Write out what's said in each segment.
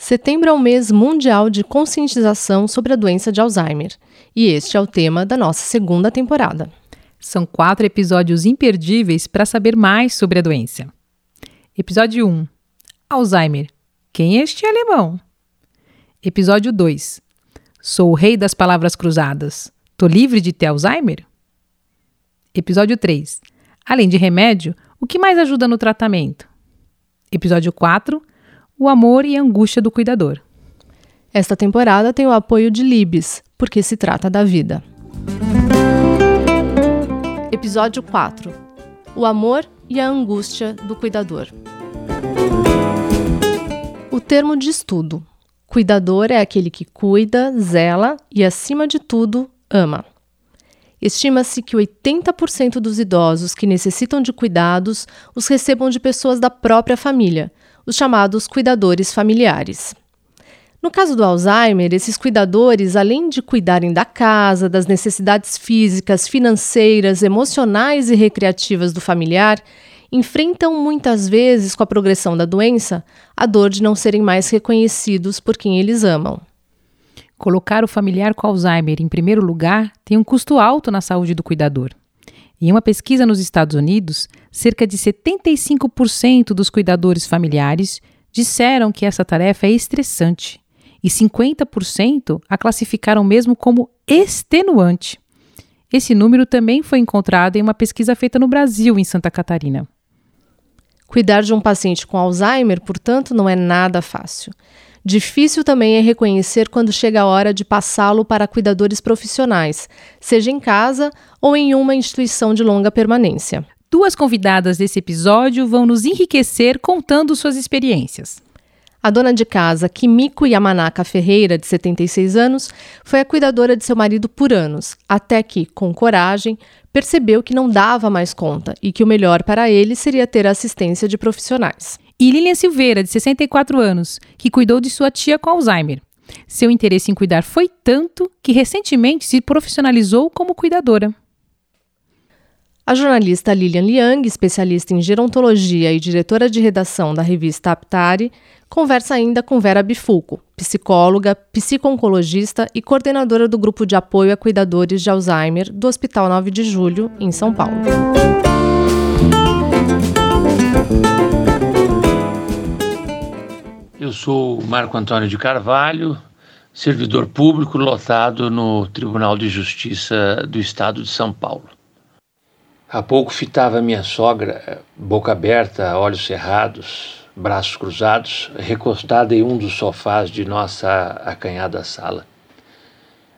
Setembro é o mês mundial de conscientização sobre a doença de Alzheimer, e este é o tema da nossa segunda temporada. São quatro episódios imperdíveis para saber mais sobre a doença. Episódio 1 Alzheimer. Quem é este alemão? Episódio 2. Sou o rei das palavras cruzadas. Tô livre de ter Alzheimer? Episódio 3. Além de remédio, o que mais ajuda no tratamento? Episódio 4. O amor e a angústia do cuidador. Esta temporada tem o apoio de Libes, porque se trata da vida. Episódio 4. O amor e a angústia do cuidador. O termo diz tudo. Cuidador é aquele que cuida, zela e, acima de tudo, ama. Estima-se que 80% dos idosos que necessitam de cuidados os recebam de pessoas da própria família, os chamados cuidadores familiares. No caso do Alzheimer, esses cuidadores, além de cuidarem da casa, das necessidades físicas, financeiras, emocionais e recreativas do familiar, enfrentam muitas vezes, com a progressão da doença, a dor de não serem mais reconhecidos por quem eles amam. Colocar o familiar com Alzheimer em primeiro lugar tem um custo alto na saúde do cuidador. Em uma pesquisa nos Estados Unidos, cerca de 75% dos cuidadores familiares disseram que essa tarefa é estressante e 50% a classificaram mesmo como extenuante. Esse número também foi encontrado em uma pesquisa feita no Brasil, em Santa Catarina. Cuidar de um paciente com Alzheimer, portanto, não é nada fácil. Difícil também é reconhecer quando chega a hora de passá-lo para cuidadores profissionais, seja em casa ou em uma instituição de longa permanência. Duas convidadas desse episódio vão nos enriquecer contando suas experiências. A dona de casa, Kimiko Yamanaka Ferreira, de 76 anos, foi a cuidadora de seu marido por anos, até que, com coragem, percebeu que não dava mais conta e que o melhor para ele seria ter a assistência de profissionais. E Lilian Silveira, de 64 anos, que cuidou de sua tia com Alzheimer. Seu interesse em cuidar foi tanto que recentemente se profissionalizou como cuidadora. A jornalista Lilian Liang, especialista em gerontologia e diretora de redação da revista Aptari, conversa ainda com Vera Bifuco, psicóloga, psicooncologista e coordenadora do grupo de apoio a cuidadores de Alzheimer do Hospital 9 de Julho, em São Paulo. Eu sou Marco Antônio de Carvalho, servidor público lotado no Tribunal de Justiça do Estado de São Paulo. Há pouco fitava minha sogra, boca aberta, olhos cerrados, braços cruzados, recostada em um dos sofás de nossa acanhada sala.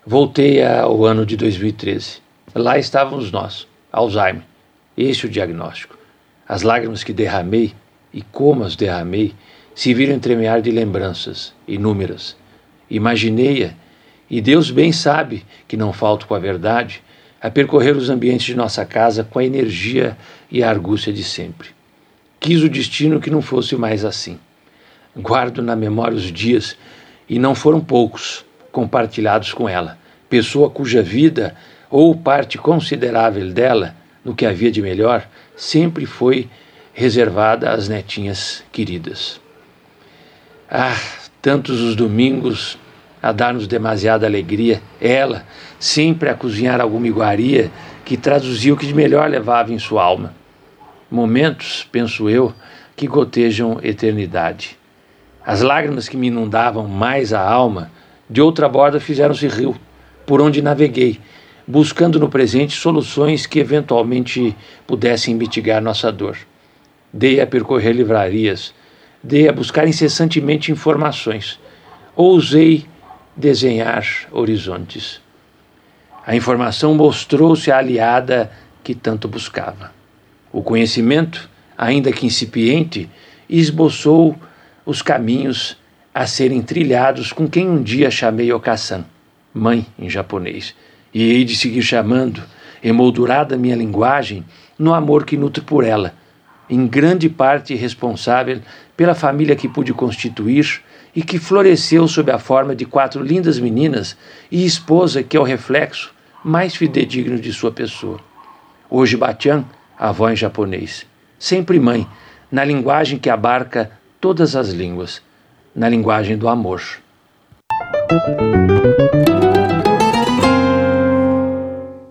Voltei ao ano de 2013. Lá estávamos nós, Alzheimer. Este o diagnóstico. As lágrimas que derramei, e como as derramei, se viram entremear de lembranças inúmeras. Imaginei-a, e Deus bem sabe que não falto com a verdade, a percorrer os ambientes de nossa casa com a energia e a argúcia de sempre. Quis o destino que não fosse mais assim. Guardo na memória os dias, e não foram poucos, compartilhados com ela, pessoa cuja vida, ou parte considerável dela, no que havia de melhor, sempre foi reservada às netinhas queridas. Ah, tantos os domingos a dar-nos demasiada alegria, ela, sempre a cozinhar alguma iguaria que traduzia o que de melhor levava em sua alma. Momentos, penso eu, que gotejam eternidade. As lágrimas que me inundavam mais a alma, de outra borda fizeram-se rio, por onde naveguei, buscando no presente soluções que eventualmente pudessem mitigar nossa dor. Dei a percorrer livrarias, dei a buscar incessantemente informações. Ousei desenhar horizontes. A informação mostrou-se a aliada que tanto buscava. O conhecimento, ainda que incipiente, esboçou os caminhos a serem trilhados com quem um dia chamei Okasan, mãe em japonês, e hei de seguir chamando, emoldurada minha linguagem, no amor que nutre por ela, em grande parte responsável pela família que pude constituir e que floresceu sob a forma de quatro lindas meninas e esposa que é o reflexo mais fidedigno de sua pessoa. Hoje Batian, avó em japonês, sempre mãe, na linguagem que abarca todas as línguas, na linguagem do amor.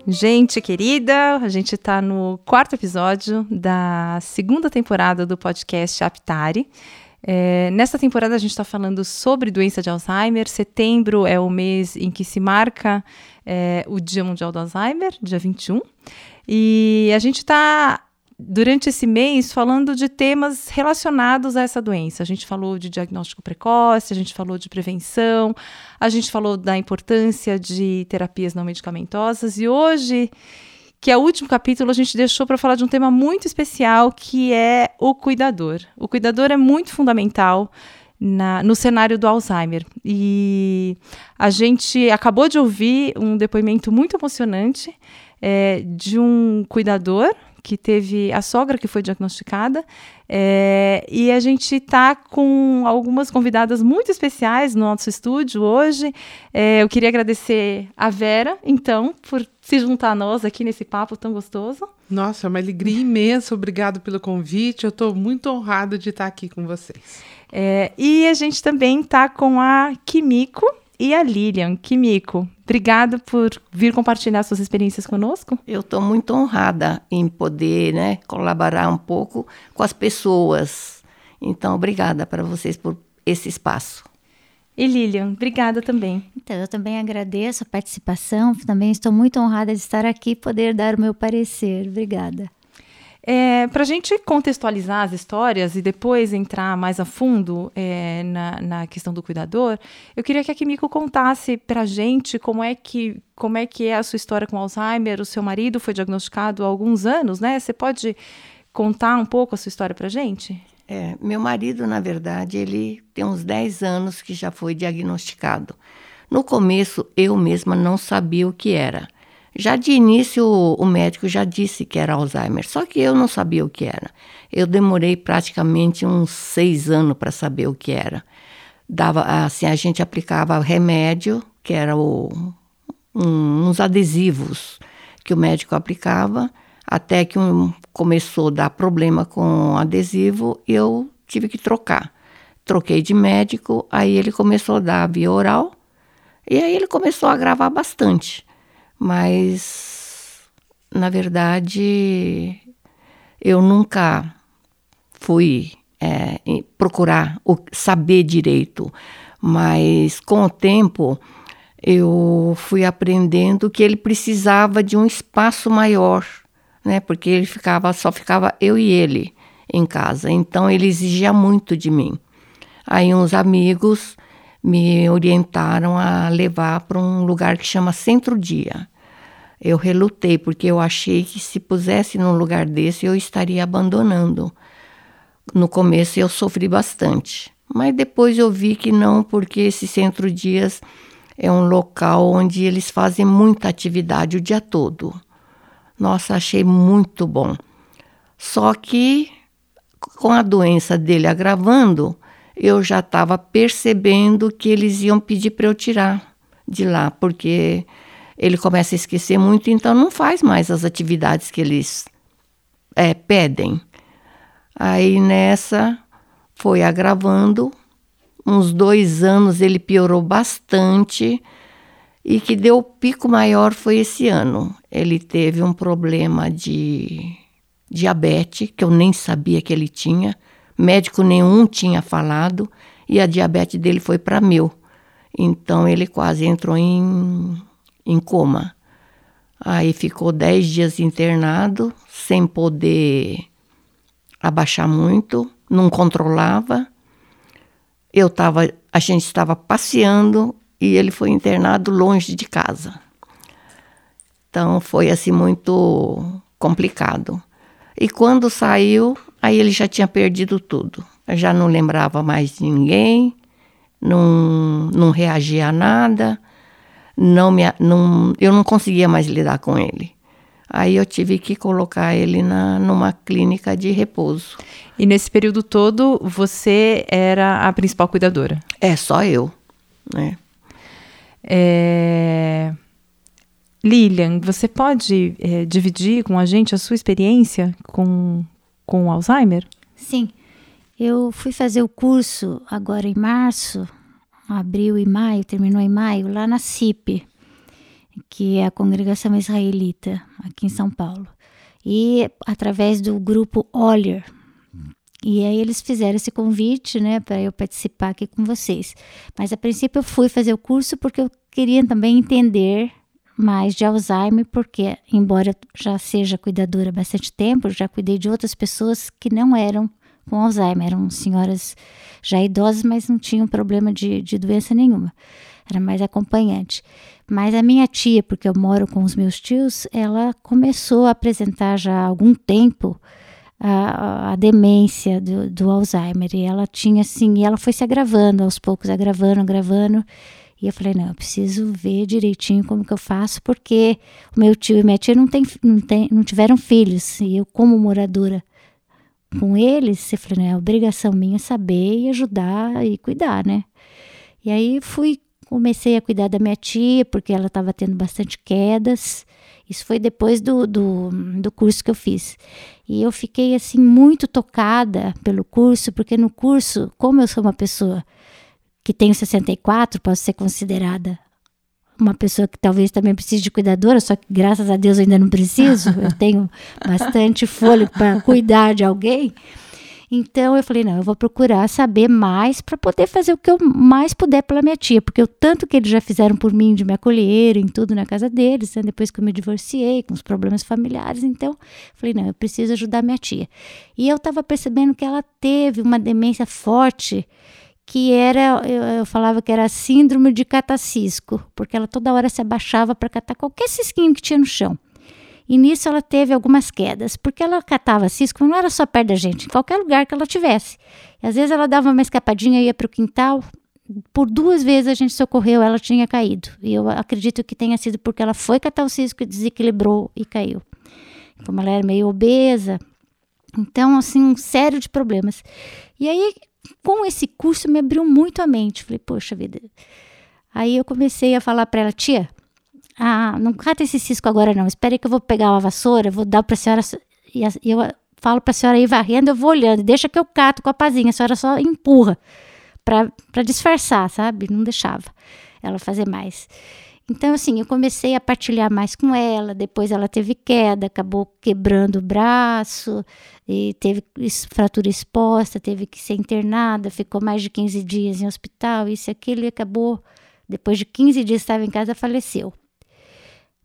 Gente querida, a gente está no quarto episódio da segunda temporada do podcast Aptari. É, nesta temporada a gente está falando sobre doença de Alzheimer. Setembro é o mês em que se marca é, o Dia Mundial do Alzheimer, dia 21. E a gente está durante esse mês falando de temas relacionados a essa doença. A gente falou de diagnóstico precoce, a gente falou de prevenção, a gente falou da importância de terapias não medicamentosas e hoje, que é o último capítulo, a gente deixou para falar de um tema muito especial que é o cuidador. O cuidador é muito fundamental. Na, no cenário do Alzheimer. E a gente acabou de ouvir um depoimento muito emocionante é, de um cuidador que teve a sogra que foi diagnosticada. É, e a gente está com algumas convidadas muito especiais no nosso estúdio hoje. É, eu queria agradecer a Vera, então, por se juntar a nós aqui nesse papo tão gostoso. Nossa, é uma alegria imensa. Obrigado pelo convite. Eu estou muito honrada de estar aqui com vocês. É, e a gente também está com a Kimiko e a Lilian. Kimiko, obrigada por vir compartilhar suas experiências conosco. Eu estou muito honrada em poder né, colaborar um pouco com as pessoas. Então, obrigada para vocês por esse espaço. E Lilian, obrigada também. Então, eu também agradeço a participação, também estou muito honrada de estar aqui e poder dar o meu parecer. Obrigada. É, para a gente contextualizar as histórias e depois entrar mais a fundo é, na, na, questão do cuidador, eu queria que a Kimiko contasse para a gente como é, que, como é que é a sua história com Alzheimer. O seu marido foi diagnosticado há alguns anos, né? Você pode contar um pouco a sua história para a gente? É, meu marido, na verdade, ele tem uns 10 anos que já foi diagnosticado. No começo, eu mesma não sabia o que era. Já de início, o, médico já disse que era Alzheimer, só que eu não sabia o que era. Eu demorei praticamente uns seis anos para saber o que era. Dava, assim, a gente aplicava remédio, que era o, um, uns adesivos que o médico aplicava, até que um, começou a dar problema com o adesivo eu tive que trocar. Troquei de médico, aí ele começou a dar via oral, e aí ele começou a gravar bastante mas na verdade eu nunca fui é, procurar saber direito, mas com o tempo eu fui aprendendo que ele precisava de um espaço maior, né? Porque ele ficava só ficava eu e ele em casa, então ele exigia muito de mim. Aí uns amigos me orientaram a levar para um lugar que chama Centro Dia eu relutei, porque eu achei que se pusesse num lugar desse eu estaria abandonando. No começo eu sofri bastante, mas depois eu vi que não, porque esse Centro Dias é um local onde eles fazem muita atividade o dia todo. Nossa, achei muito bom. Só que com a doença dele agravando, eu já estava percebendo que eles iam pedir para eu tirar de lá, porque ele começa a esquecer muito, então não faz mais as atividades que eles é, pedem. Aí nessa foi agravando, uns dois anos ele piorou bastante e que deu o pico maior foi esse ano. Ele teve um problema de diabetes, que eu nem sabia que ele tinha, médico nenhum tinha falado, e a diabetes dele foi para mil. Então ele quase entrou em em coma. Aí ficou dez dias internado, sem poder abaixar muito, não controlava. Eu tava, a gente estava passeando e ele foi internado longe de casa. Então foi assim muito complicado. E quando saiu, aí ele já tinha perdido tudo. Eu já não lembrava mais de ninguém, não, não reagia a nada, não me, não, eu não conseguia mais lidar com ele. Aí eu tive que colocar ele na, numa clínica de repouso. E nesse período todo, você era a principal cuidadora? É, só eu. Né? É... Lilian, você pode é, dividir com a gente a sua experiência com, com Alzheimer? Sim. Eu fui fazer o curso agora em março, abril e maio, terminou em maio, lá na CIP, que é a Congregação Israelita, aqui em São Paulo. E através do grupo Olher. E aí eles fizeram esse convite, né, para eu participar aqui com vocês. Mas a princípio eu fui fazer o curso porque eu queria também entender mais de Alzheimer, porque embora eu já seja cuidadora há bastante tempo, já cuidei de outras pessoas que não eram com Alzheimer, eram senhoras já idosas, mas não tinham problema de, de doença nenhuma, era mais acompanhante. Mas a minha tia, porque eu moro com os meus tios, ela começou a apresentar já há algum tempo a, a demência do, do Alzheimer, e ela tinha assim, e ela foi se agravando aos poucos, agravando, agravando, e eu falei, não, eu preciso ver direitinho como que eu faço, porque o meu tio e minha tia não, tem, não, tem, não tiveram filhos. E eu, como moradora com eles, eu falei, não, é obrigação minha saber e ajudar e cuidar, né? E aí fui, comecei a cuidar da minha tia, porque ela estava tendo bastante quedas. Isso foi depois do, do, do curso que eu fiz. E eu fiquei, assim, muito tocada pelo curso, porque no curso, como eu sou uma pessoa que tenho 64, posso ser considerada uma pessoa que talvez também precise de cuidadora, só que graças a Deus eu ainda não preciso, eu tenho bastante fôlego para cuidar de alguém. Então eu falei, não, eu vou procurar saber mais para poder fazer o que eu mais puder pela minha tia, porque o tanto que eles já fizeram por mim de me acolher em tudo na casa deles, né, depois que eu me divorciei, com os problemas familiares, então falei, não, eu preciso ajudar minha tia. E eu estava percebendo que ela teve uma demência forte, que era, eu, eu, falava que era síndrome de catacisco, porque ela toda hora se abaixava para catar qualquer cisquinho que tinha no chão. E nisso ela teve algumas quedas, porque ela catava cisco, não era só perto da gente, em qualquer lugar que ela tivesse. E às vezes ela dava uma escapadinha ia para o quintal. Por duas vezes a gente socorreu, ela tinha caído. E eu acredito que tenha sido porque ela foi catar o cisco e desequilibrou e caiu. Como ela era meio obesa. Então, assim, um sério de problemas. E aí com esse curso me abriu muito a mente. Falei, poxa vida. Aí eu comecei a falar para ela, tia, ah, não cata esse cisco agora não. Espere que eu vou pegar uma vassoura, vou dar para a senhora e eu falo para a senhora ir varrendo, eu vou olhando, deixa que eu cato com a pazinha, a senhora só empurra para disfarçar, sabe? Não deixava ela fazer mais. Então, assim, eu comecei a partilhar mais com ela. Depois ela teve queda, acabou quebrando o braço, e teve fratura exposta, teve que ser internada, ficou mais de 15 dias em hospital, isso e aquilo, e acabou, depois de 15 dias estava em casa, faleceu.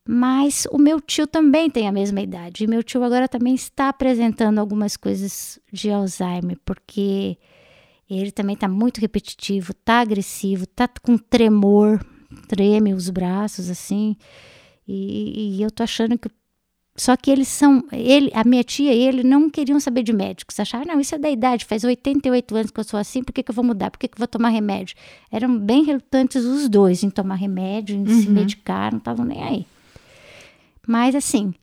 Mas o meu tio também tem a mesma idade, e meu tio agora também está apresentando algumas coisas de Alzheimer, porque ele também está muito repetitivo, está agressivo, está com tremor, treme os braços assim. E, e, eu tô achando que. Só que eles são. Ele, a minha tia e ele não queriam saber de médicos. Acharam, não, isso é da idade, faz 88 anos que eu sou assim, por que, que eu vou mudar? Por que, que eu vou tomar remédio? Eram bem relutantes os dois em tomar remédio, em uhum. se medicar, não estavam nem aí. Mas assim,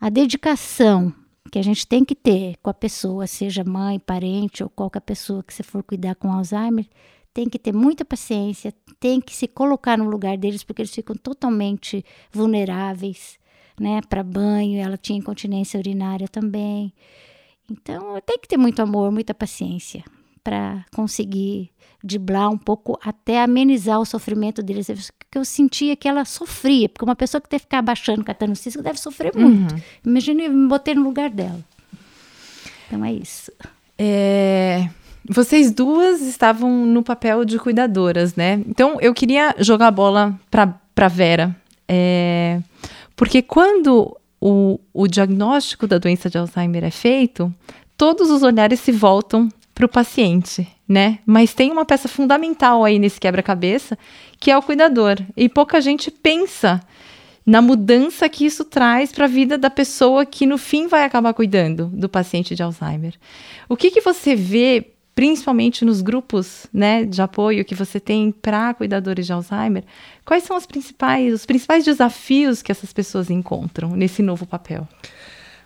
a dedicação que a gente tem que ter com a pessoa, seja mãe, parente ou qualquer pessoa que você for cuidar com Alzheimer, tem que ter muita paciência, tem que se colocar no lugar deles, porque eles ficam totalmente vulneráveis, né, para banho. Ela tinha incontinência urinária também. Então, tem que ter muito amor, muita paciência para conseguir driblar um pouco, até amenizar o sofrimento deles. Que eu sentia que ela sofria, porque uma pessoa que tem que ficar abaixando, catando cisco, deve sofrer muito. Uhum. Imagine me botei no lugar dela. Então é isso. É, vocês duas estavam no papel de cuidadoras, né? Então eu queria jogar a bola para Vera. É, porque quando o, o diagnóstico da doença de Alzheimer é feito, todos os olhares se voltam para o paciente, né? Mas tem uma peça fundamental aí nesse quebra-cabeça, que é o cuidador. E pouca gente pensa na mudança que isso traz para a vida da pessoa que no fim vai acabar cuidando do paciente de Alzheimer. O que, que você vê principalmente nos grupos né, de apoio que você tem para cuidadores de Alzheimer, quais são os principais, os principais desafios que essas pessoas encontram nesse novo papel?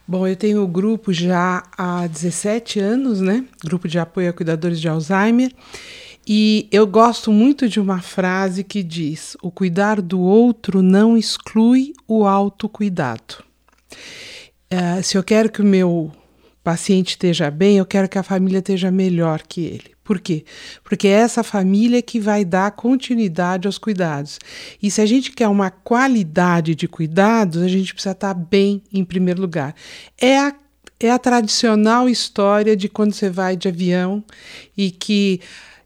Bom, eu tenho o grupo já há 17 anos, né? Grupo de apoio a cuidadores de Alzheimer. E eu gosto muito de uma frase que diz: o cuidar do outro não exclui o autocuidado. Uh, se eu quero que o meu paciente esteja bem, eu quero que a família esteja melhor que ele. Por quê? Porque é essa família que vai dar continuidade aos cuidados. E se a gente quer uma qualidade de cuidados, a gente precisa estar bem em primeiro lugar. É a, é a tradicional história de quando você vai de avião e que,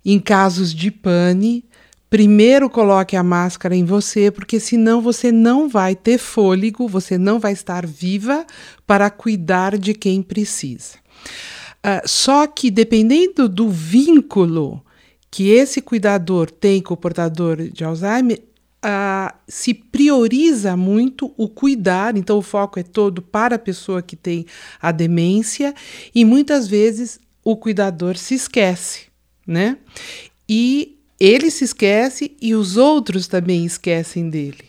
em casos de pane, primeiro coloque a máscara em você, porque senão você não vai ter fôlego, você não vai estar viva para cuidar de quem precisa. Uh, só que dependendo do vínculo que esse cuidador tem com o portador de Alzheimer, uh, se prioriza muito o cuidar, então o foco é todo para a pessoa que tem a demência, e muitas vezes o cuidador se esquece, né? E ele se esquece e os outros também esquecem dele.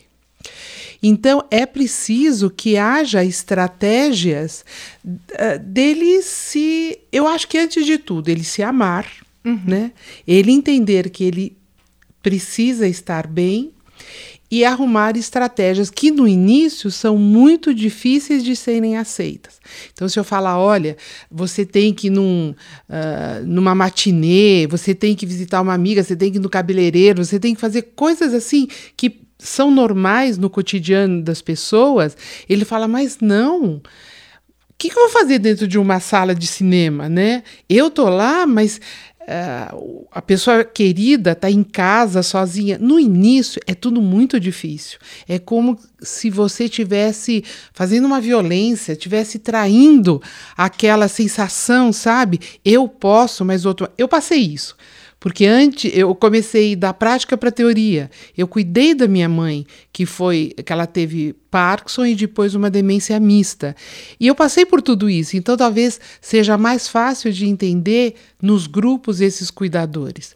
Então é preciso que haja estratégias uh, dele se. Eu acho que antes de tudo, ele se amar, uhum. né? Ele entender que ele precisa estar bem e arrumar estratégias que no início são muito difíceis de serem aceitas. Então, se eu falar, olha, você tem que ir num, uh, numa matinê, você tem que visitar uma amiga, você tem que ir no cabeleireiro, você tem que fazer coisas assim que são normais no cotidiano das pessoas, ele fala, mas não. O que, que eu vou fazer dentro de uma sala de cinema, né? Eu tô lá, mas Uh, a pessoa querida está em casa sozinha. No início é tudo muito difícil. É como se você tivesse fazendo uma violência, tivesse traindo aquela sensação, sabe? Eu posso, mas outro. Eu passei isso. Porque antes eu comecei da prática para a teoria. Eu cuidei da minha mãe, que foi que ela teve Parkinson e depois uma demência mista. E eu passei por tudo isso, então talvez seja mais fácil de entender nos grupos esses cuidadores.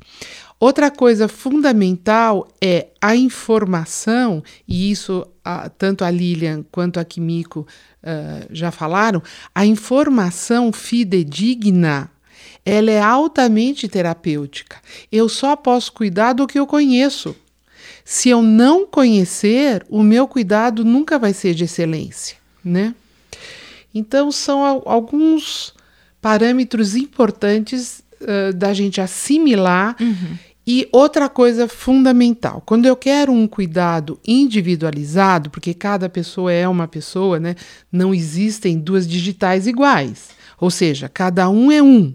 Outra coisa fundamental é a informação, e isso a, tanto a Lilian quanto a Kimiko uh, já falaram, a informação fidedigna ela é altamente terapêutica. Eu só posso cuidar do que eu conheço. Se eu não conhecer, o meu cuidado nunca vai ser de excelência, né? Então são alguns parâmetros importantes uh, da gente assimilar. Uhum. E outra coisa fundamental, quando eu quero um cuidado individualizado, porque cada pessoa é uma pessoa, né? Não existem duas digitais iguais. Ou seja, cada um é um.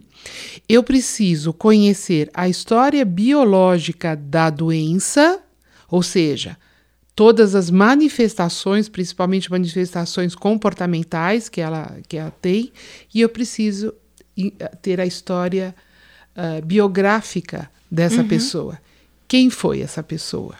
Eu preciso conhecer a história biológica da doença, ou seja, todas as manifestações, principalmente manifestações comportamentais que ela, que ela tem, e eu preciso ter a história uh, biográfica dessa uhum. pessoa. Quem foi essa pessoa?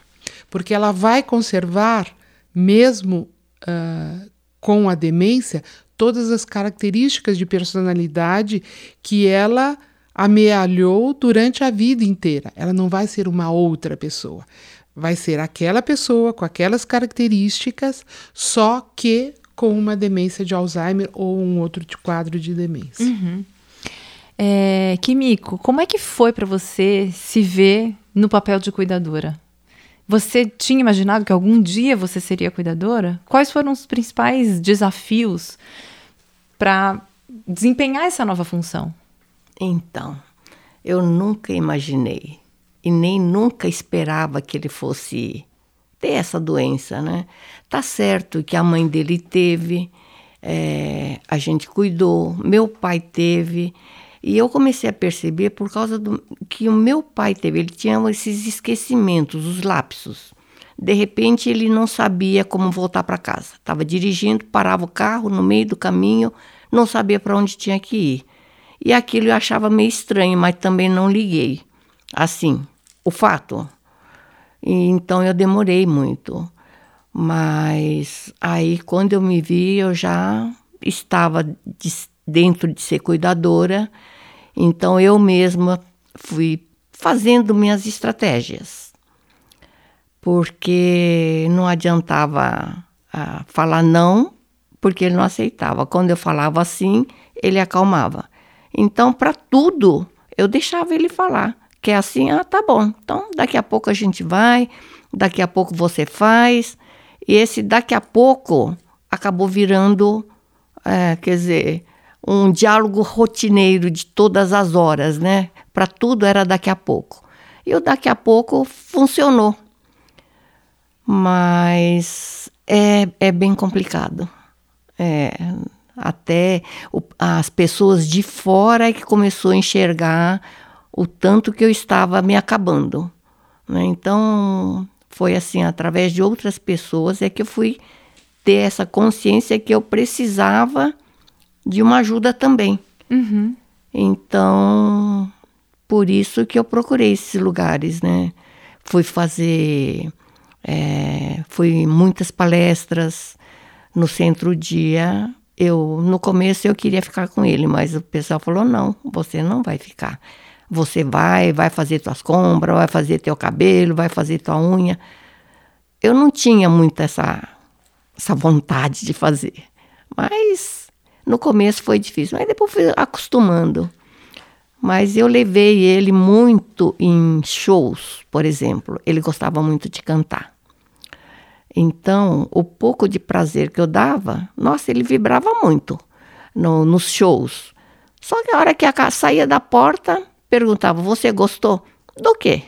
Porque ela vai conservar, mesmo uh, com a demência, todas as características de personalidade que ela amealhou durante a vida inteira. Ela não vai ser uma outra pessoa. Vai ser aquela pessoa com aquelas características, só que com uma demência de Alzheimer ou um outro quadro de demência. Uhum. É, Kimiko, como é que foi para você se ver no papel de cuidadora? Você tinha imaginado que algum dia você seria cuidadora? Quais foram os principais desafios para desempenhar essa nova função? Então, eu nunca imaginei e nem nunca esperava que ele fosse ter essa doença, né? Tá certo que a mãe dele teve, é, a gente cuidou, meu pai teve, e eu comecei a perceber por causa do que o meu pai teve, ele tinha esses esquecimentos, os lapsos. De repente ele não sabia como voltar para casa. Estava dirigindo, parava o carro no meio do caminho, não sabia para onde tinha que ir. E aquilo eu achava meio estranho, mas também não liguei. Assim, o fato. E, então eu demorei muito. Mas aí quando eu me vi, eu já estava de, dentro de ser cuidadora. Então eu mesma fui fazendo minhas estratégias, porque não adiantava ah, falar não, porque ele não aceitava. Quando eu falava assim, ele acalmava. Então, para tudo, eu deixava ele falar. Que é assim, ah, tá bom. Então, daqui a pouco a gente vai, daqui a pouco você faz. E esse daqui a pouco acabou virando, é, quer dizer, um diálogo rotineiro de todas as horas, né? Para tudo era daqui a pouco. E o daqui a pouco funcionou. Mas é, é bem complicado. É, até o, as pessoas de fora que começou a enxergar o tanto que eu estava me acabando. Né? Então, foi assim, através de outras pessoas é que eu fui ter essa consciência que eu precisava de uma ajuda também. Uhum. Então, por isso que eu procurei esses lugares, né? Fui fazer, é, fui muitas palestras no centro dia. Eu no começo eu queria ficar com ele, mas o pessoal falou não, você não vai ficar. Você vai, vai fazer tuas compras, vai fazer teu cabelo, vai fazer tua unha. Eu não tinha muito essa, essa vontade de fazer. Mas no começo foi difícil, mas depois fui acostumando. Mas eu levei ele muito em shows, por exemplo. Ele gostava muito de cantar. Então, o pouco de prazer que eu dava, nossa, ele vibrava muito no, nos shows. Só que a hora que a saía da porta, perguntava: Você gostou? Do quê?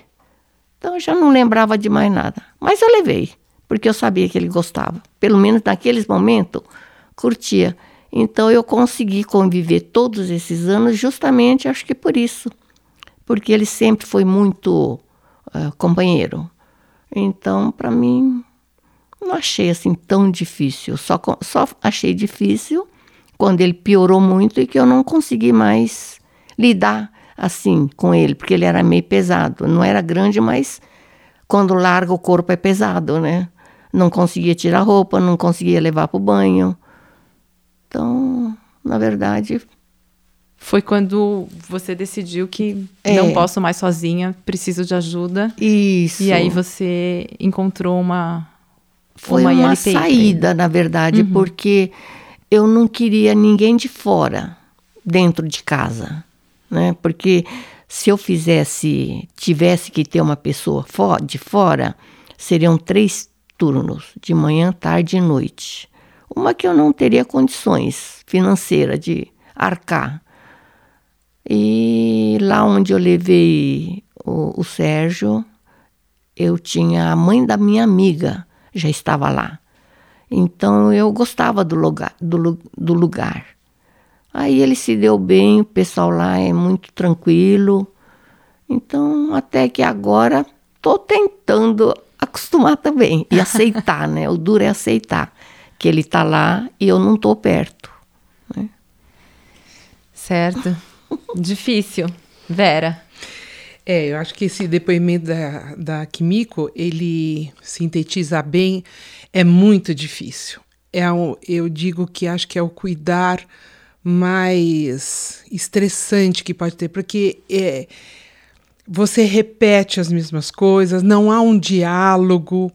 Então eu já não lembrava de mais nada. Mas eu levei, porque eu sabia que ele gostava. Pelo menos naqueles momentos, curtia. Então eu consegui conviver todos esses anos justamente, acho que por isso. Porque ele sempre foi muito uh, companheiro. Então, para mim, não achei assim tão difícil. Só, só achei difícil quando ele piorou muito e que eu não consegui mais lidar assim com ele, porque ele era meio pesado. Não era grande, mas quando larga o corpo é pesado, né? Não conseguia tirar roupa, não conseguia levar para o banho. Então, na verdade. Foi quando você decidiu que é. não posso mais sozinha, preciso de ajuda. Isso. E aí você encontrou uma. Foi uma, uma saída, na verdade, uhum. porque eu não queria ninguém de fora dentro de casa né? Porque se eu fizesse, tivesse que ter uma pessoa de fora, seriam três turnos, de manhã, tarde e noite. Uma que eu não teria condições financeiras de arcar. E lá onde eu levei o, o Sérgio, eu tinha a mãe da minha amiga, já estava lá. Então eu gostava do lugar. Do, do lugar. Aí ele se deu bem, o pessoal lá é muito tranquilo. Então, até que agora estou tentando acostumar também e aceitar, né? O duro é aceitar que ele está lá e eu não estou perto. Né? Certo. Difícil. Vera. É, eu acho que esse depoimento da, da Kimiko, ele sintetiza bem, é muito difícil. É um, eu digo que acho que é o cuidar mais estressante que pode ter, porque é, você repete as mesmas coisas, não há um diálogo,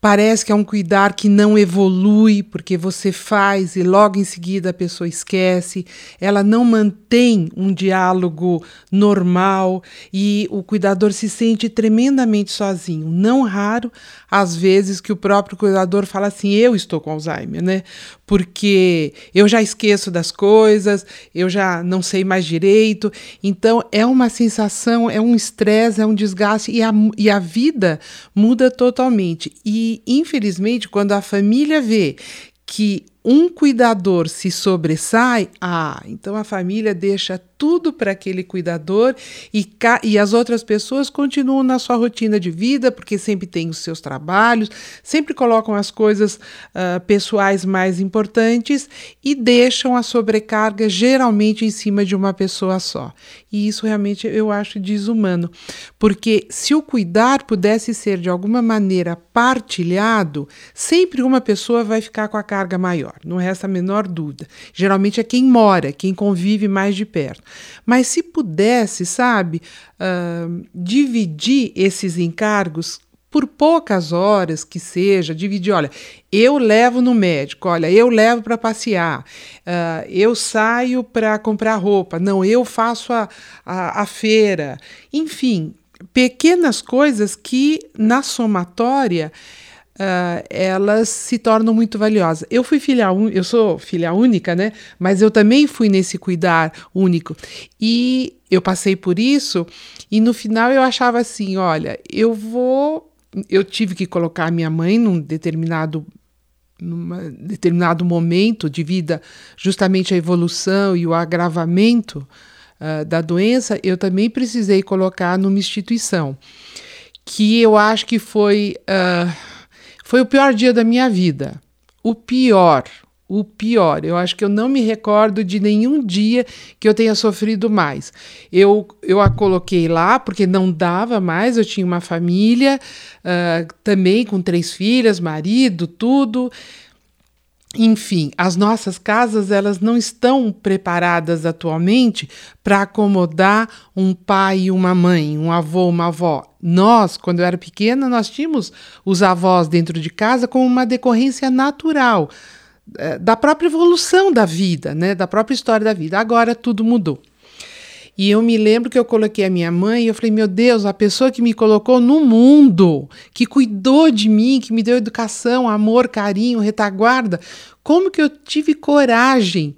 parece que é um cuidar que não evolui, porque você faz e logo em seguida a pessoa esquece, ela não mantém um diálogo normal e o cuidador se sente tremendamente sozinho. Não raro, às vezes, que o próprio cuidador fala assim: Eu estou com Alzheimer, né? Porque eu já esqueço das coisas, eu já não sei mais direito. Então, é uma sensação, é um estresse, é um desgaste e a, e a vida muda totalmente. E, infelizmente, quando a família vê que um cuidador se sobressai, ah, então a família deixa tudo para aquele cuidador e, e as outras pessoas continuam na sua rotina de vida, porque sempre têm os seus trabalhos, sempre colocam as coisas uh, pessoais mais importantes e deixam a sobrecarga geralmente em cima de uma pessoa só. E isso realmente eu acho desumano, porque se o cuidar pudesse ser de alguma maneira partilhado, sempre uma pessoa vai ficar com a carga maior, não resta a menor dúvida. Geralmente é quem mora, quem convive mais de perto. Mas se pudesse, sabe, uh, dividir esses encargos por poucas horas que seja, dividir, olha, eu levo no médico, olha, eu levo para passear, uh, eu saio para comprar roupa, não, eu faço a, a, a feira, enfim, pequenas coisas que na somatória uh, elas se tornam muito valiosas. Eu fui filha eu sou filha única, né? Mas eu também fui nesse cuidar único e eu passei por isso e no final eu achava assim, olha, eu vou eu tive que colocar minha mãe num determinado num determinado momento de vida, justamente a evolução e o agravamento uh, da doença, eu também precisei colocar numa instituição que eu acho que foi uh, foi o pior dia da minha vida, o pior, o pior. Eu acho que eu não me recordo de nenhum dia que eu tenha sofrido mais. Eu, eu a coloquei lá porque não dava mais, eu tinha uma família, uh, também com três filhas, marido, tudo. Enfim, as nossas casas elas não estão preparadas atualmente para acomodar um pai e uma mãe, um avô, uma avó. Nós, quando eu era pequena, nós tínhamos os avós dentro de casa como uma decorrência natural é, da própria evolução da vida, né, da própria história da vida. Agora tudo mudou. E eu me lembro que eu coloquei a minha mãe e eu falei: meu Deus, a pessoa que me colocou no mundo, que cuidou de mim, que me deu educação, amor, carinho, retaguarda, como que eu tive coragem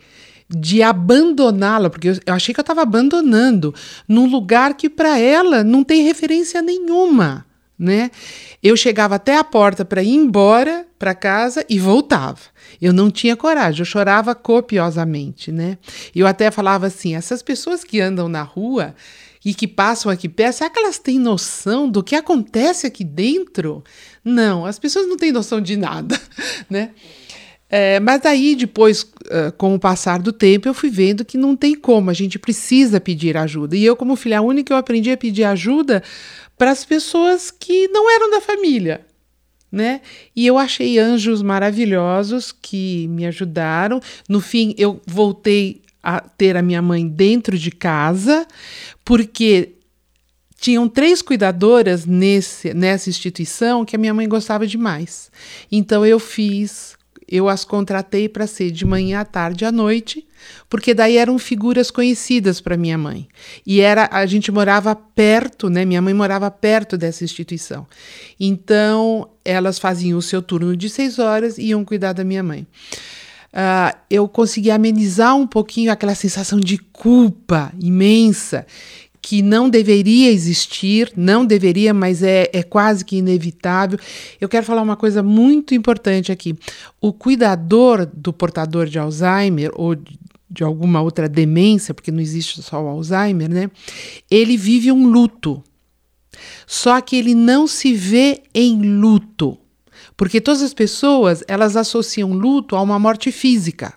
de abandoná-la? Porque eu, achei que eu estava abandonando num lugar que para ela não tem referência nenhuma né? Eu chegava até a porta para ir embora para casa e voltava. Eu não tinha coragem, eu chorava copiosamente, né? Eu até falava assim: essas pessoas que andam na rua e que passam aqui perto, será que elas têm noção do que acontece aqui dentro? Não, as pessoas não têm noção de nada, né? É, mas aí, depois, com o passar do tempo, eu fui vendo que não tem como, a gente precisa pedir ajuda. E eu, como filha única, eu aprendi a pedir ajuda para as pessoas que não eram da família, né? E eu achei anjos maravilhosos que me ajudaram. No fim, eu voltei a ter a minha mãe dentro de casa, porque tinham três cuidadoras nesse, nessa instituição que a minha mãe gostava demais. Então eu fiz eu as contratei para ser de manhã à tarde à noite, porque daí eram figuras conhecidas para minha mãe. E era a gente morava perto, né? Minha mãe morava perto dessa instituição. Então, elas faziam o seu turno de seis horas e iam cuidar da minha mãe. Uh, eu consegui amenizar um pouquinho aquela sensação de culpa imensa que não deveria existir, não deveria, mas é, é quase que inevitável. Eu quero falar uma coisa muito importante aqui. O cuidador do portador de Alzheimer ou de alguma outra demência, porque não existe só o Alzheimer, né? Ele vive um luto. Só que ele não se vê em luto. Porque todas as pessoas, elas associam luto a uma morte física.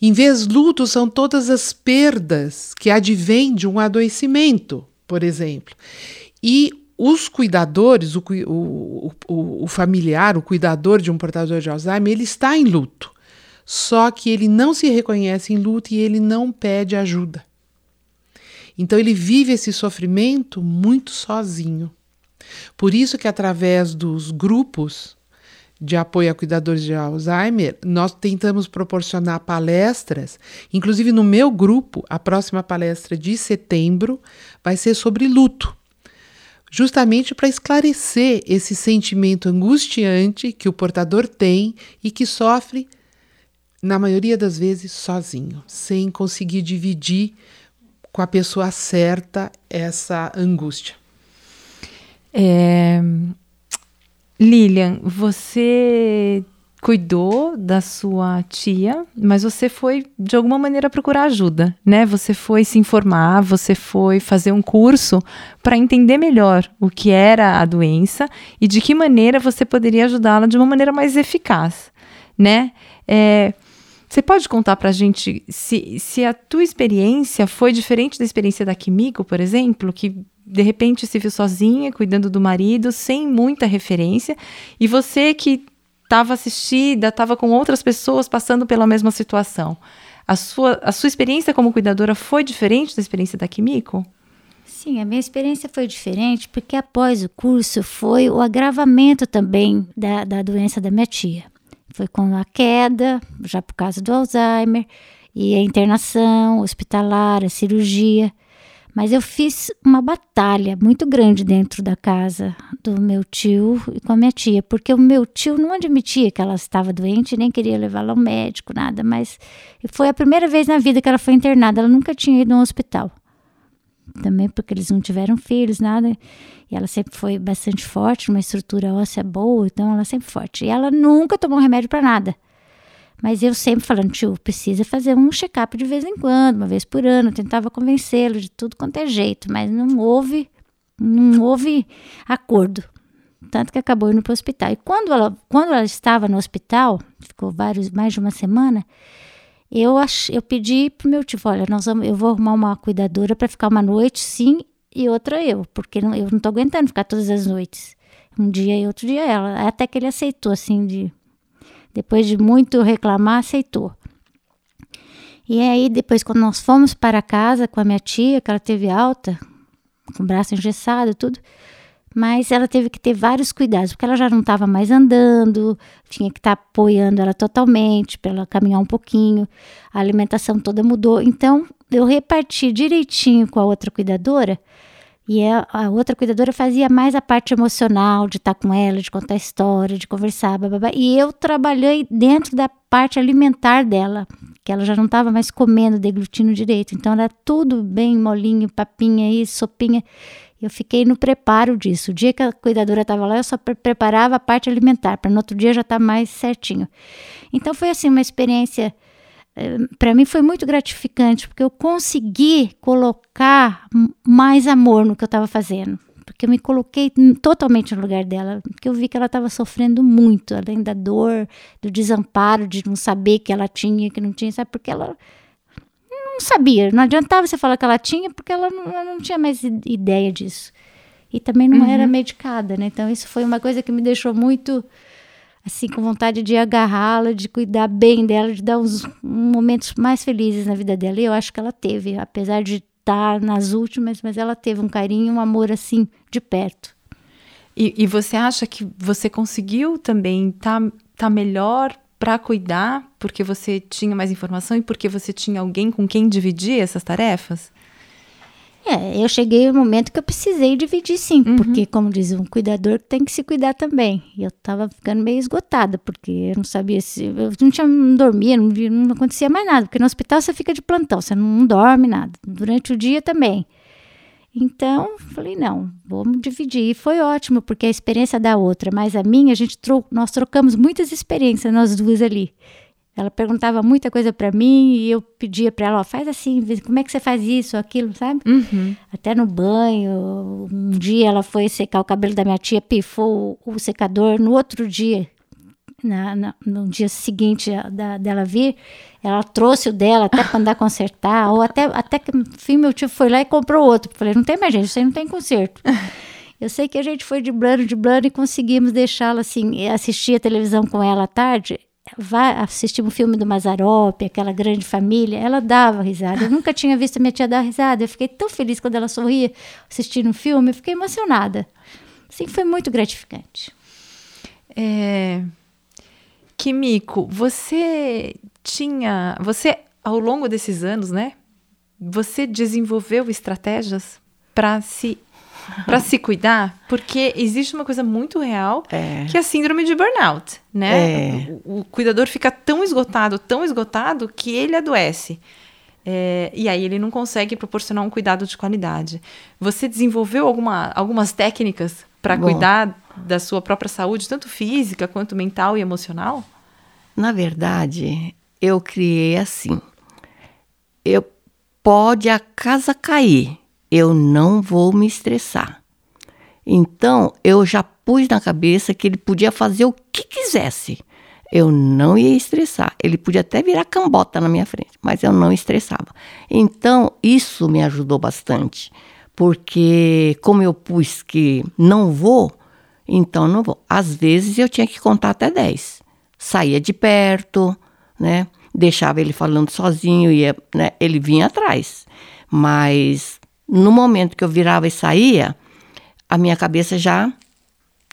Em vez luto, são todas as perdas que advêm de um adoecimento, por exemplo. E os cuidadores, o, o, o, o, familiar, o cuidador de um portador de Alzheimer, ele está em luto. Só que ele não se reconhece em luto e ele não pede ajuda. Então ele vive esse sofrimento muito sozinho. Por isso que através dos grupos de apoio a cuidadores de Alzheimer, nós tentamos proporcionar palestras, inclusive no meu grupo, a próxima palestra de setembro vai ser sobre luto. Justamente para esclarecer esse sentimento angustiante que o portador tem e que sofre, na maioria das vezes, sozinho, sem conseguir dividir com a pessoa certa essa angústia. É, Lilian, você cuidou da sua tia, mas você foi de alguma maneira procurar ajuda, né? Você foi se informar, você foi fazer um curso para entender melhor o que era a doença e de que maneira você poderia ajudá-la de uma maneira mais eficaz, né? É, você pode contar para a gente se, se a tua experiência foi diferente da experiência da Kimiko, por exemplo, que de repente se viu sozinha, cuidando do marido, sem muita referência, e você que estava assistida, estava com outras pessoas passando pela mesma situação. A sua, a sua experiência como cuidadora foi diferente da experiência da Kimiko? Sim, a minha experiência foi diferente porque após o curso foi o agravamento também da, da doença da minha tia. Foi com a queda, já por causa do Alzheimer, e a internação hospitalar, a cirurgia. Mas eu fiz uma batalha muito grande dentro da casa do meu tio e com a minha tia, porque o meu tio não admitia que ela estava doente, nem queria levá-la ao médico, nada. Mas foi a primeira vez na vida que ela foi internada, ela nunca tinha ido a um hospital. Também porque eles não tiveram filhos, nada. E ela sempre foi bastante forte, uma estrutura óssea boa, então ela sempre forte. E ela nunca tomou remédio para nada. Mas eu sempre falando, tio, precisa fazer um check-up de vez em quando, uma vez por ano. Eu tentava convencê-lo de tudo quanto é jeito, mas não houve, não houve acordo. Tanto que acabou indo para o hospital. E quando ela, quando ela estava no hospital, ficou vários, mais de uma semana, eu, ach, eu pedi pro meu tio, olha, nós vamos, eu vou arrumar uma cuidadora para ficar uma noite, sim, e outra eu, porque não, eu não tô aguentando ficar todas as noites. Um dia e outro dia ela. Até que ele aceitou, assim, de depois de muito reclamar, aceitou. E aí, depois, quando nós fomos para casa com a minha tia, que ela teve alta, com o braço engessado tudo, mas ela teve que ter vários cuidados, porque ela já não estava mais andando, tinha que estar tá apoiando ela totalmente, para ela caminhar um pouquinho, a alimentação toda mudou. Então, eu reparti direitinho com a outra cuidadora e a, a, outra cuidadora fazia mais a parte emocional, de estar com ela, de contar história, de conversar. E eu trabalhei dentro da parte alimentar dela, que ela já não estava mais comendo, deglutindo direito. Então era tudo bem molinho, papinha e sopinha. Eu fiquei no preparo disso. O dia que a cuidadora estava lá, eu só pre preparava a parte alimentar, para no outro dia já estar tá mais certinho. Então foi assim uma experiência para mim foi muito gratificante, porque eu consegui colocar mais amor no que eu estava fazendo. Porque eu me coloquei totalmente no lugar dela, porque eu vi que ela estava sofrendo muito, além da dor, do desamparo, de não saber que ela tinha, que não tinha, sabe? Porque ela não sabia, não adiantava você falar que ela tinha, porque ela não, ela não tinha mais ideia disso. E também não uhum. era medicada, né? Então, isso foi uma coisa que me deixou muito assim, com vontade de agarrá-la, de cuidar bem dela, de dar uns momentos mais felizes na vida dela. E eu acho que ela teve, apesar de estar nas últimas, mas ela teve um carinho, um amor assim, de perto. E, e você acha que você conseguiu também estar tá, tá melhor para cuidar porque você tinha mais informação e porque você tinha alguém com quem dividir essas tarefas? É, eu cheguei no momento que eu precisei dividir sim, uhum. porque, como diz um cuidador, tem que se cuidar também. E eu tava ficando meio esgotada, porque eu não sabia se. Eu não, tinha, não dormia, não, não acontecia mais nada, porque no hospital você fica de plantão, você não dorme nada. Durante o dia também. Então, falei, não, vamos dividir. E foi ótimo, porque a experiência da outra, mas a minha, a gente nós trocamos muitas experiências, nós duas ali. Ela perguntava muita coisa para mim e eu pedia para ela, ó, faz assim, como é que você faz isso, aquilo, sabe? Uhum. Até no banho. Um dia ela foi secar o cabelo da minha tia, pifou o, o secador. No outro dia, na, na, no dia seguinte da, dela vir, ela trouxe o dela até para andar consertar, ou até, até que, enfim, meu tio foi lá e comprou outro. Falei, não tem mais gente, isso aí não tem conserto. Eu sei que a gente foi de blano, de blano e conseguimos deixá-la assim, assistir a televisão com ela à tarde vai assistir um filme do Mazarop, aquela grande família, ela dava risada. Eu nunca tinha visto minha tia dar risada. Eu fiquei tão feliz quando ela sorria assistindo um filme, eu fiquei emocionada. Sim, foi muito gratificante. É... Kimiko, você tinha, você ao longo desses anos, né? Você desenvolveu estratégias para se para se cuidar, porque existe uma coisa muito real é. que é a síndrome de burnout, né? É. O, o, cuidador fica tão esgotado, tão esgotado que ele adoece. É, e aí ele não consegue proporcionar um cuidado de qualidade. Você desenvolveu alguma, algumas técnicas para cuidar da sua própria saúde, tanto física quanto mental e emocional? Na verdade, eu criei assim. Eu pode a casa cair, eu não vou me estressar. Então, eu já pus na cabeça que ele podia fazer o que quisesse. Eu não ia estressar. Ele podia até virar cambota na minha frente, mas eu não estressava. Então, isso me ajudou bastante, porque como eu pus que não vou, então não vou. Às vezes eu tinha que contar até 10. Saía de perto, né? deixava ele falando sozinho, ia, né, ele vinha atrás. Mas no momento que eu virava e saía, a minha cabeça já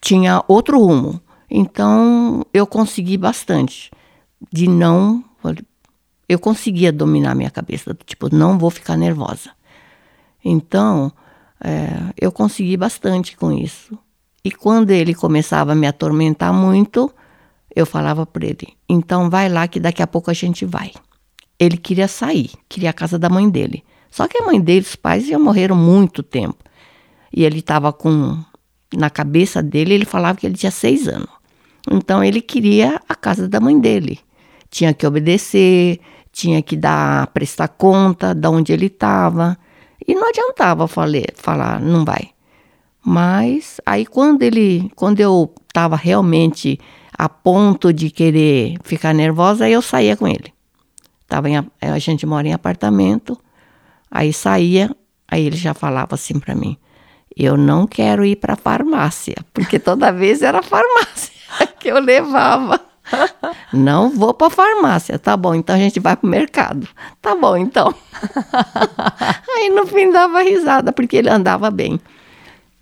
tinha outro rumo. Então eu consegui bastante de não. Eu conseguia dominar minha cabeça, tipo, não vou ficar nervosa. Então é, eu consegui bastante com isso. E quando ele começava a me atormentar muito, eu falava para ele: então vai lá que daqui a pouco a gente vai. Ele queria sair, queria a casa da mãe dele. Só que a mãe dele, os pais já morreram muito tempo. E ele estava com. Na cabeça dele, ele falava que ele tinha seis anos. Então ele queria a casa da mãe dele. Tinha que obedecer, tinha que dar, prestar conta de onde ele estava. E não adiantava falei, falar, não vai. Mas aí quando ele, quando eu estava realmente a ponto de querer ficar nervosa, aí eu saía com ele. Tava em, a gente mora em apartamento, aí saía, aí ele já falava assim para mim: "Eu não quero ir para farmácia", porque toda vez era farmácia que eu levava. Não vou para farmácia, tá bom? Então a gente vai pro mercado. Tá bom, então. Aí no fim dava risada porque ele andava bem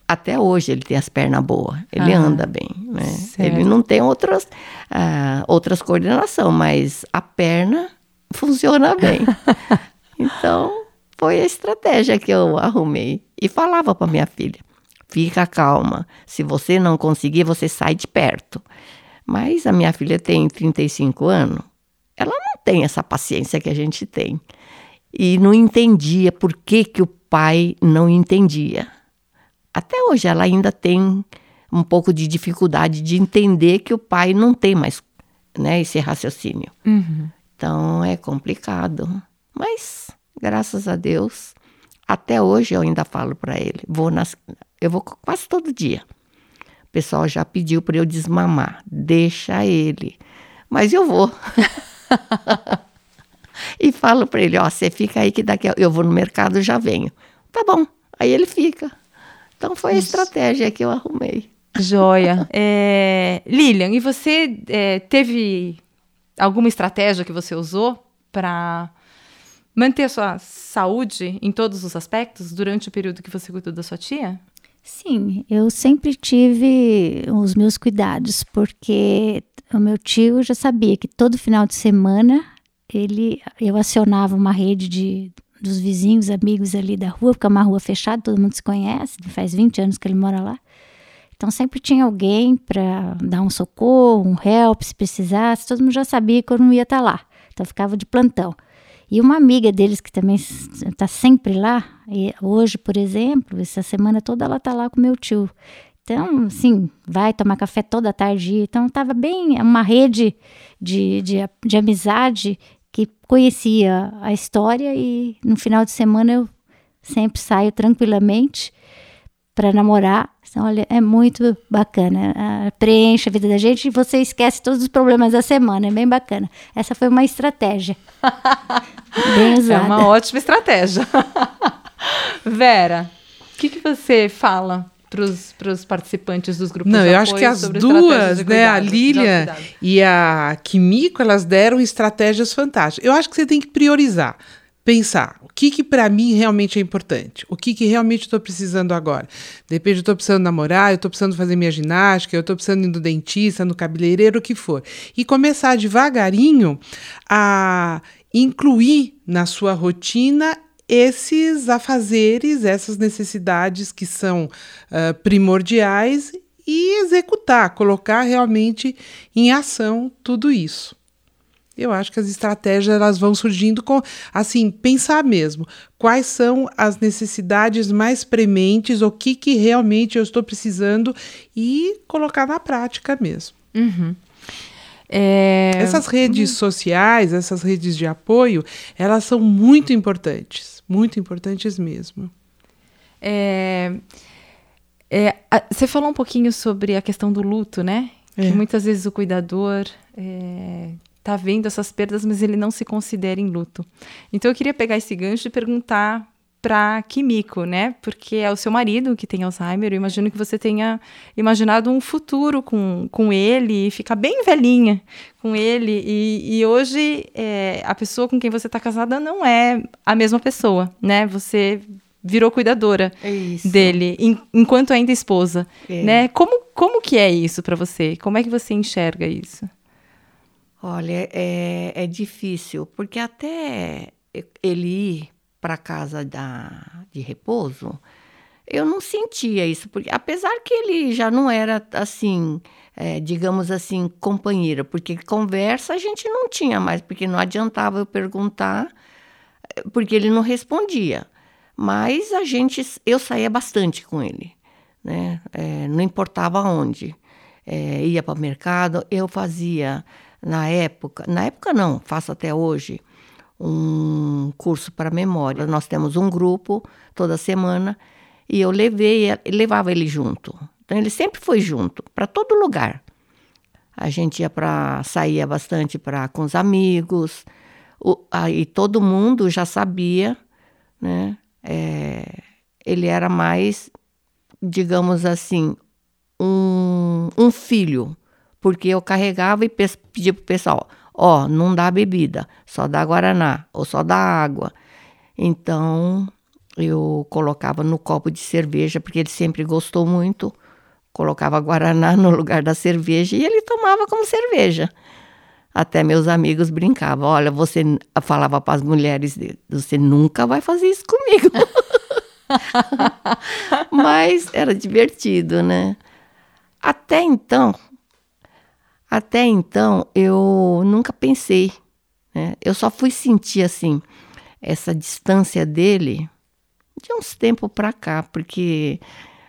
até hoje ele tem as pernas boas, ele ah, anda bem, né? Ele não tem outras, uh, outras coordenação, mas a perna funciona bem. então, foi a estratégia que eu arrumei. E falava para minha filha, fica calma, se você não conseguir, você sai de perto. Mas a minha filha tem 35 anos, ela não tem essa paciência que a gente tem. E não entendia por que, que o pai não entendia até hoje ela ainda tem um pouco de dificuldade de entender que o pai não tem mais né, esse raciocínio. Uhum. Então é complicado. Mas, graças a Deus, até hoje eu ainda falo para ele. Vou nas, eu vou quase todo dia. O pessoal já pediu para eu desmamar. Deixa ele. Mas eu vou. e falo para ele: Ó, você fica aí que daqui a... eu vou no mercado já venho. Tá bom. Aí ele fica. Então foi a estratégia que eu arrumei. Joia. É, Lilian, e você é, teve alguma estratégia que você usou para manter sua saúde em todos os aspectos durante o período que você cuidou da sua tia? Sim, eu sempre tive os meus cuidados, porque o meu tio já sabia que todo final de semana ele eu acionava uma rede de dos vizinhos, amigos ali da rua, porque é uma rua fechada, todo mundo se conhece, faz 20 anos que ele mora lá. Então sempre tinha alguém para dar um socorro, um help se precisasse, todo mundo já sabia que eu não ia estar tá lá. Então ficava de plantão. E uma amiga deles que também está sempre lá, hoje, por exemplo, essa semana toda ela está lá com meu tio. Então, assim, vai tomar café toda tarde. Então, estava bem uma rede de, de, de amizade que conhecia a história e no final de semana eu sempre saio tranquilamente para namorar. Então, olha, é muito bacana. Uh, preenche a vida da gente e você esquece todos os problemas da semana. É bem bacana. Essa foi uma estratégia. bem usada. É uma ótima estratégia. Vera, o que, que você fala para os participantes dos grupos Não, de eu acho que as duas, né, a Lília e a Kimiko, elas deram estratégias fantásticas. Eu acho que você tem que priorizar, pensar o que, que para mim realmente é importante, o que, que realmente estou precisando agora. De repente eu estou precisando namorar, eu estou precisando fazer minha ginástica, eu estou precisando ir no dentista, no cabeleireiro, o que for. E começar devagarinho a incluir na sua rotina esses afazeres, essas necessidades que são uh, primordiais e executar, colocar realmente em ação tudo isso. Eu acho que as estratégias elas vão surgindo com, assim, pensar mesmo quais são as necessidades mais prementes, o que, que realmente eu estou precisando e colocar na prática mesmo. Uhum. É... Essas redes sociais, essas redes de apoio, elas são muito importantes muito importantes mesmo. É, é, a, você falou um pouquinho sobre a questão do luto, né? É. Que muitas vezes o cuidador está é, vendo essas perdas, mas ele não se considera em luto. Então eu queria pegar esse gancho e perguntar para Kimiko, né? Porque é o seu marido que tem Alzheimer. Eu imagino que você tenha imaginado um futuro com, com ele e ficar bem velhinha com ele. E, e hoje é, a pessoa com quem você está casada não é a mesma pessoa, né? Você virou cuidadora Isso. dele em, enquanto ainda esposa, É. né? Como como que é isso para você? Como é que você enxerga isso? Olha, é, é difícil, porque até ele ir para casa da, de repouso, eu não sentia isso, porque apesar que ele já não era assim, é, digamos assim, companheira, porque conversa a gente não tinha mais, porque não adiantava eu perguntar, porque ele não respondia. Mas a gente, eu saía bastante com ele, né? É, não importava onde. É, ia para o mercado, eu fazia na época, na época não, faço até hoje, um curso para memória. Nós temos um grupo toda semana e eu levei, levava ele junto. Então ele sempre foi junto para todo lugar. A gente ia para saía bastante para com os amigos. O, aí todo mundo já sabia, né? É, ele era mais, digamos assim, um, um filho, porque eu carregava e pe- pedia pro pessoal, ó, não dá bebida, só dá guaraná ou só dá água. Então eu colocava no copo de cerveja, porque ele sempre gostou muito, colocava guaraná no lugar da cerveja e ele tomava como cerveja. Até meus amigos brincavam, olha, você falava para as mulheres você nunca vai fazer isso comigo. Mas era divertido, né? Até então, até então eu nunca pensei, né? Eu só fui sentir assim essa distância dele de uns tempos para cá, porque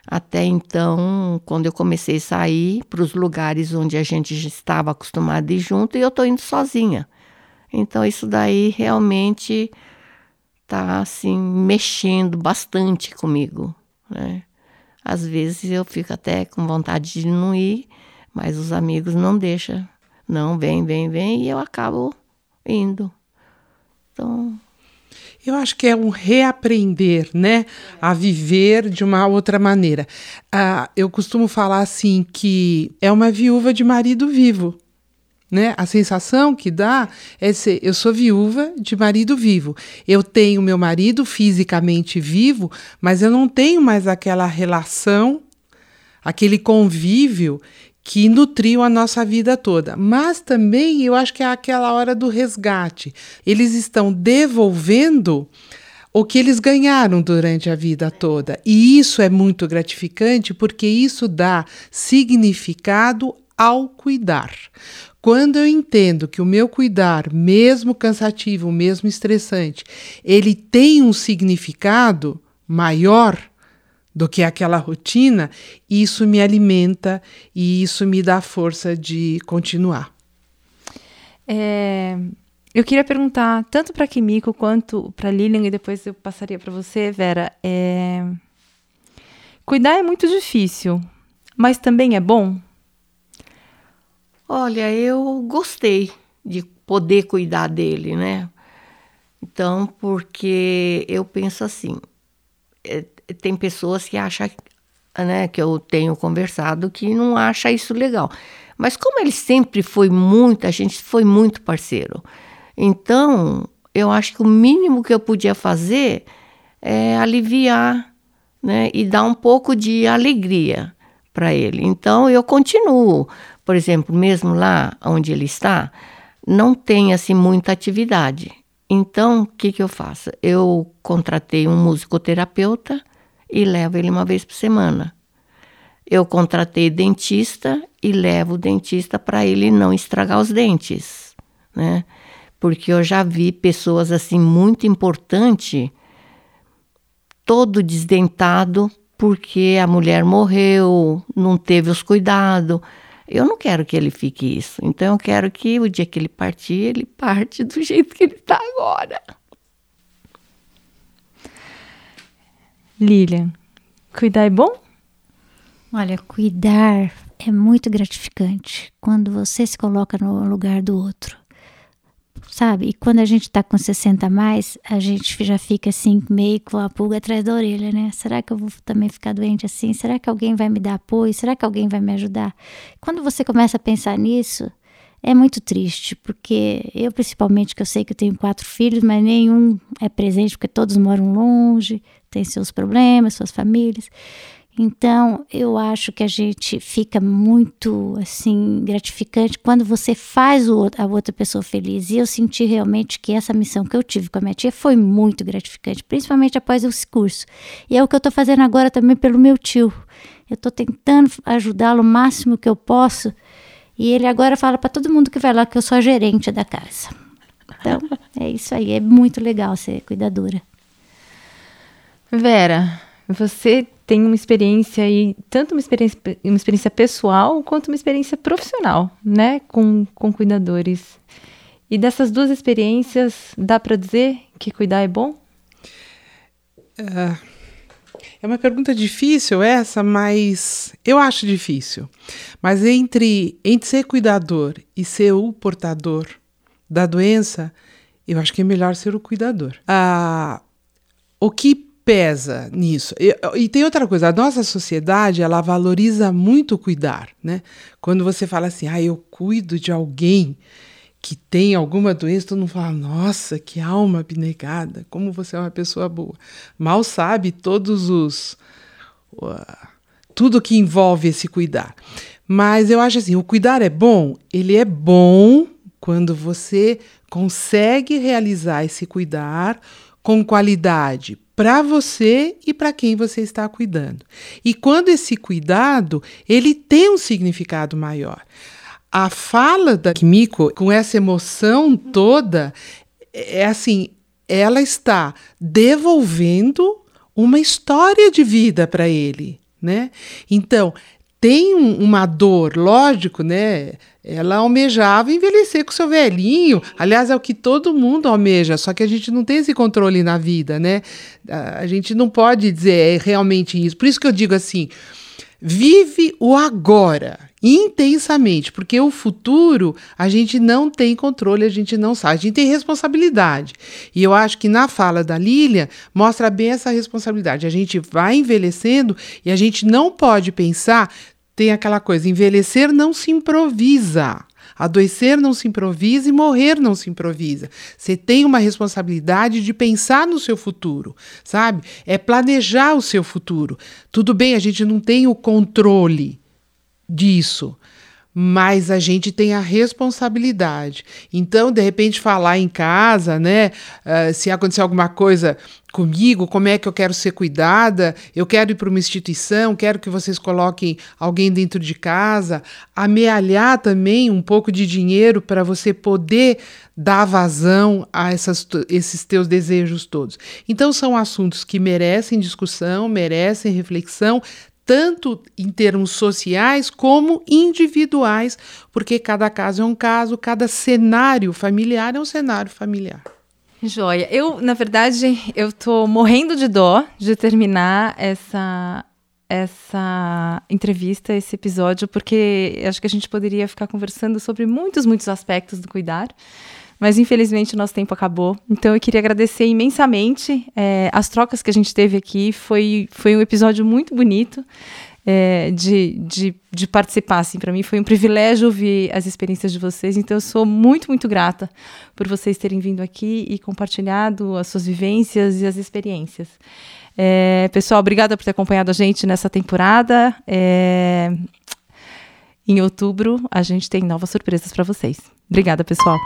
até então, quando eu comecei a sair para os lugares onde a gente já estava acostumado a ir junto, e eu estou indo sozinha. Então isso daí realmente tá assim mexendo bastante comigo, né? Às vezes eu fico até com vontade de não ir, mas os amigos não deixam. Não, vem, vem, vem, e eu acabo indo. Então, Eu acho que é um reaprender, né? A viver de uma outra maneira. Ah, eu costumo falar assim que é uma viúva de marido vivo. Né? A sensação que dá é ser, eu sou viúva de marido vivo. Eu tenho meu marido fisicamente vivo, mas eu não tenho mais aquela relação, aquele convívio que nutriu a nossa vida toda. Mas também eu acho que é aquela hora do resgate. Eles estão devolvendo o que eles ganharam durante a vida toda. E isso é muito gratificante porque isso dá significado ao cuidar. Quando eu entendo que o meu cuidar, mesmo cansativo, mesmo estressante, ele tem um significado maior do que aquela rotina, isso me alimenta e isso me dá força de continuar. É, eu queria perguntar tanto para Kimiko quanto para Lilian e depois eu passaria para você, Vera. É, cuidar é muito difícil, mas também é bom. olha, eu gostei de poder cuidar dele, né? Então, porque eu penso assim, é, tem pessoas que acham, né, que eu tenho conversado, que não acha isso legal. Mas como ele sempre foi muito, a gente foi muito parceiro. Então, eu acho que o mínimo que eu podia fazer é aliviar, né, e dar um pouco de alegria para ele. Então, eu continuo, por exemplo, mesmo lá onde ele está, não tem assim muita atividade. Então, o que, que eu faço? Eu contratei um musicoterapeuta e levo ele uma vez por semana. Eu contratei dentista e levo o dentista para ele não estragar os dentes, né? Porque eu já vi pessoas assim muito importantes, todo desdentado porque a mulher morreu, não teve os cuidados. Eu não quero que ele fique isso. Então eu quero que o dia que ele partir, ele parte do jeito que ele está agora. Lilian, cuidar é bom? Olha, cuidar é muito gratificante quando você se coloca no lugar do outro. sabe? E quando a gente está com 60 a mais, a gente já fica assim, meio com a pulga atrás da orelha, né? Será que eu vou também ficar doente assim? Será que alguém vai me dar apoio? Será que alguém vai me ajudar? Quando você começa a pensar nisso, é muito triste, porque eu, principalmente, que eu sei que eu tenho quatro filhos, mas nenhum é presente, porque todos moram longe, têm seus problemas, suas famílias. Então, eu acho que a gente fica muito assim gratificante quando você faz a outra pessoa feliz. E eu senti realmente que essa missão que eu tive com a minha tia foi muito gratificante, principalmente após esse curso. E é o que eu estou fazendo agora também pelo meu tio. Eu estou tentando ajudá-lo o máximo que eu posso. E ele agora fala para todo mundo que vai lá que eu sou a gerente da casa. Então, é isso aí. É muito legal ser cuidadora. Vera, você tem uma experiência aí, tanto uma experiência, uma experiência pessoal quanto uma experiência profissional, né, com, com cuidadores. E dessas duas experiências, dá para dizer que cuidar é bom? É, é uma pergunta difícil essa, mas eu acho difícil. Mas entre, entre ser cuidador e ser o portador da doença, eu acho que é melhor ser o cuidador. Ah, o que pesa nisso. E, e, tem outra coisa, a nossa sociedade, ela valoriza muito cuidar, né? Quando você fala assim, ah, eu cuido de alguém que tem alguma doença, todo mundo fala, nossa, que alma abnegada, como você é uma pessoa boa. Mal sabe todos os... Uh, tudo que envolve esse cuidar. Mas eu acho assim, o cuidar é bom? Ele é bom quando você consegue realizar esse cuidar com qualidade para você e para quem você está cuidando. E quando esse cuidado, ele tem um significado maior. A fala da Kimiko com essa emoção toda é assim, ela está devolvendo uma história de vida para ele, né? Então, tem um, uma dor, lógico, né? Ela almejava envelhecer com seu velhinho. Aliás, é o que todo mundo almeja, só que a gente não tem esse controle na vida, né? A gente não pode dizer é realmente isso. Por isso que eu digo assim: vive o agora intensamente, porque o futuro a gente não tem controle, a gente não sabe, a gente tem responsabilidade. E eu acho que na fala da Lília mostra bem essa responsabilidade. A gente vai envelhecendo e a gente não pode pensar, tem aquela coisa, envelhecer não se improvisa. Adoecer não se improvisa e morrer não se improvisa. Você tem uma responsabilidade de pensar no seu futuro, sabe? É planejar o seu futuro. Tudo bem, a gente não tem o controle disso, mas a gente tem a responsabilidade. Então, de repente, falar em casa, né? Uh, se acontecer alguma coisa comigo, como é que eu quero ser cuidada, eu quero ir para uma instituição, quero que vocês coloquem alguém dentro de casa, amealhar também um pouco de dinheiro para você poder dar vazão a essas, esses teus desejos todos. Então, são assuntos que merecem discussão, merecem reflexão, tanto em termos sociais como individuais, porque cada caso é um caso, cada cenário familiar é um cenário familiar. Joia. Eu, na verdade, eu tô morrendo de dó de terminar essa essa entrevista, esse episódio, porque acho que a gente poderia ficar conversando sobre muitos, muitos aspectos do cuidar mas infelizmente o nosso tempo acabou. Então eu queria agradecer imensamente é, as trocas que a gente teve aqui. Foi, foi um episódio muito bonito. É, de, de, de, participar, assim, para mim foi um privilégio ouvir as experiências de vocês, então eu sou muito, muito grata por vocês terem vindo aqui e compartilhado as suas vivências e as experiências. É, pessoal, obrigada por ter acompanhado a gente nessa temporada. É, em outubro, a gente tem novas surpresas para vocês. Obrigada, pessoal.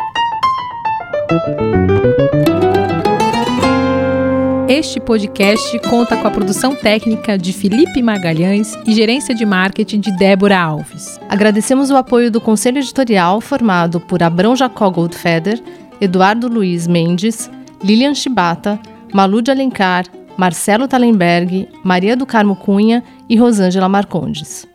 Este podcast conta com a produção técnica de Felipe Magalhães e gerência de marketing de Débora Alves. Agradecemos o apoio do conselho editorial formado por Abrão Jacó Goldfeder, Eduardo Luiz Mendes, Lilian Chibata, Malu de Alencar, Marcelo Talenberg, Maria do Carmo Cunha e Rosângela Marcondes.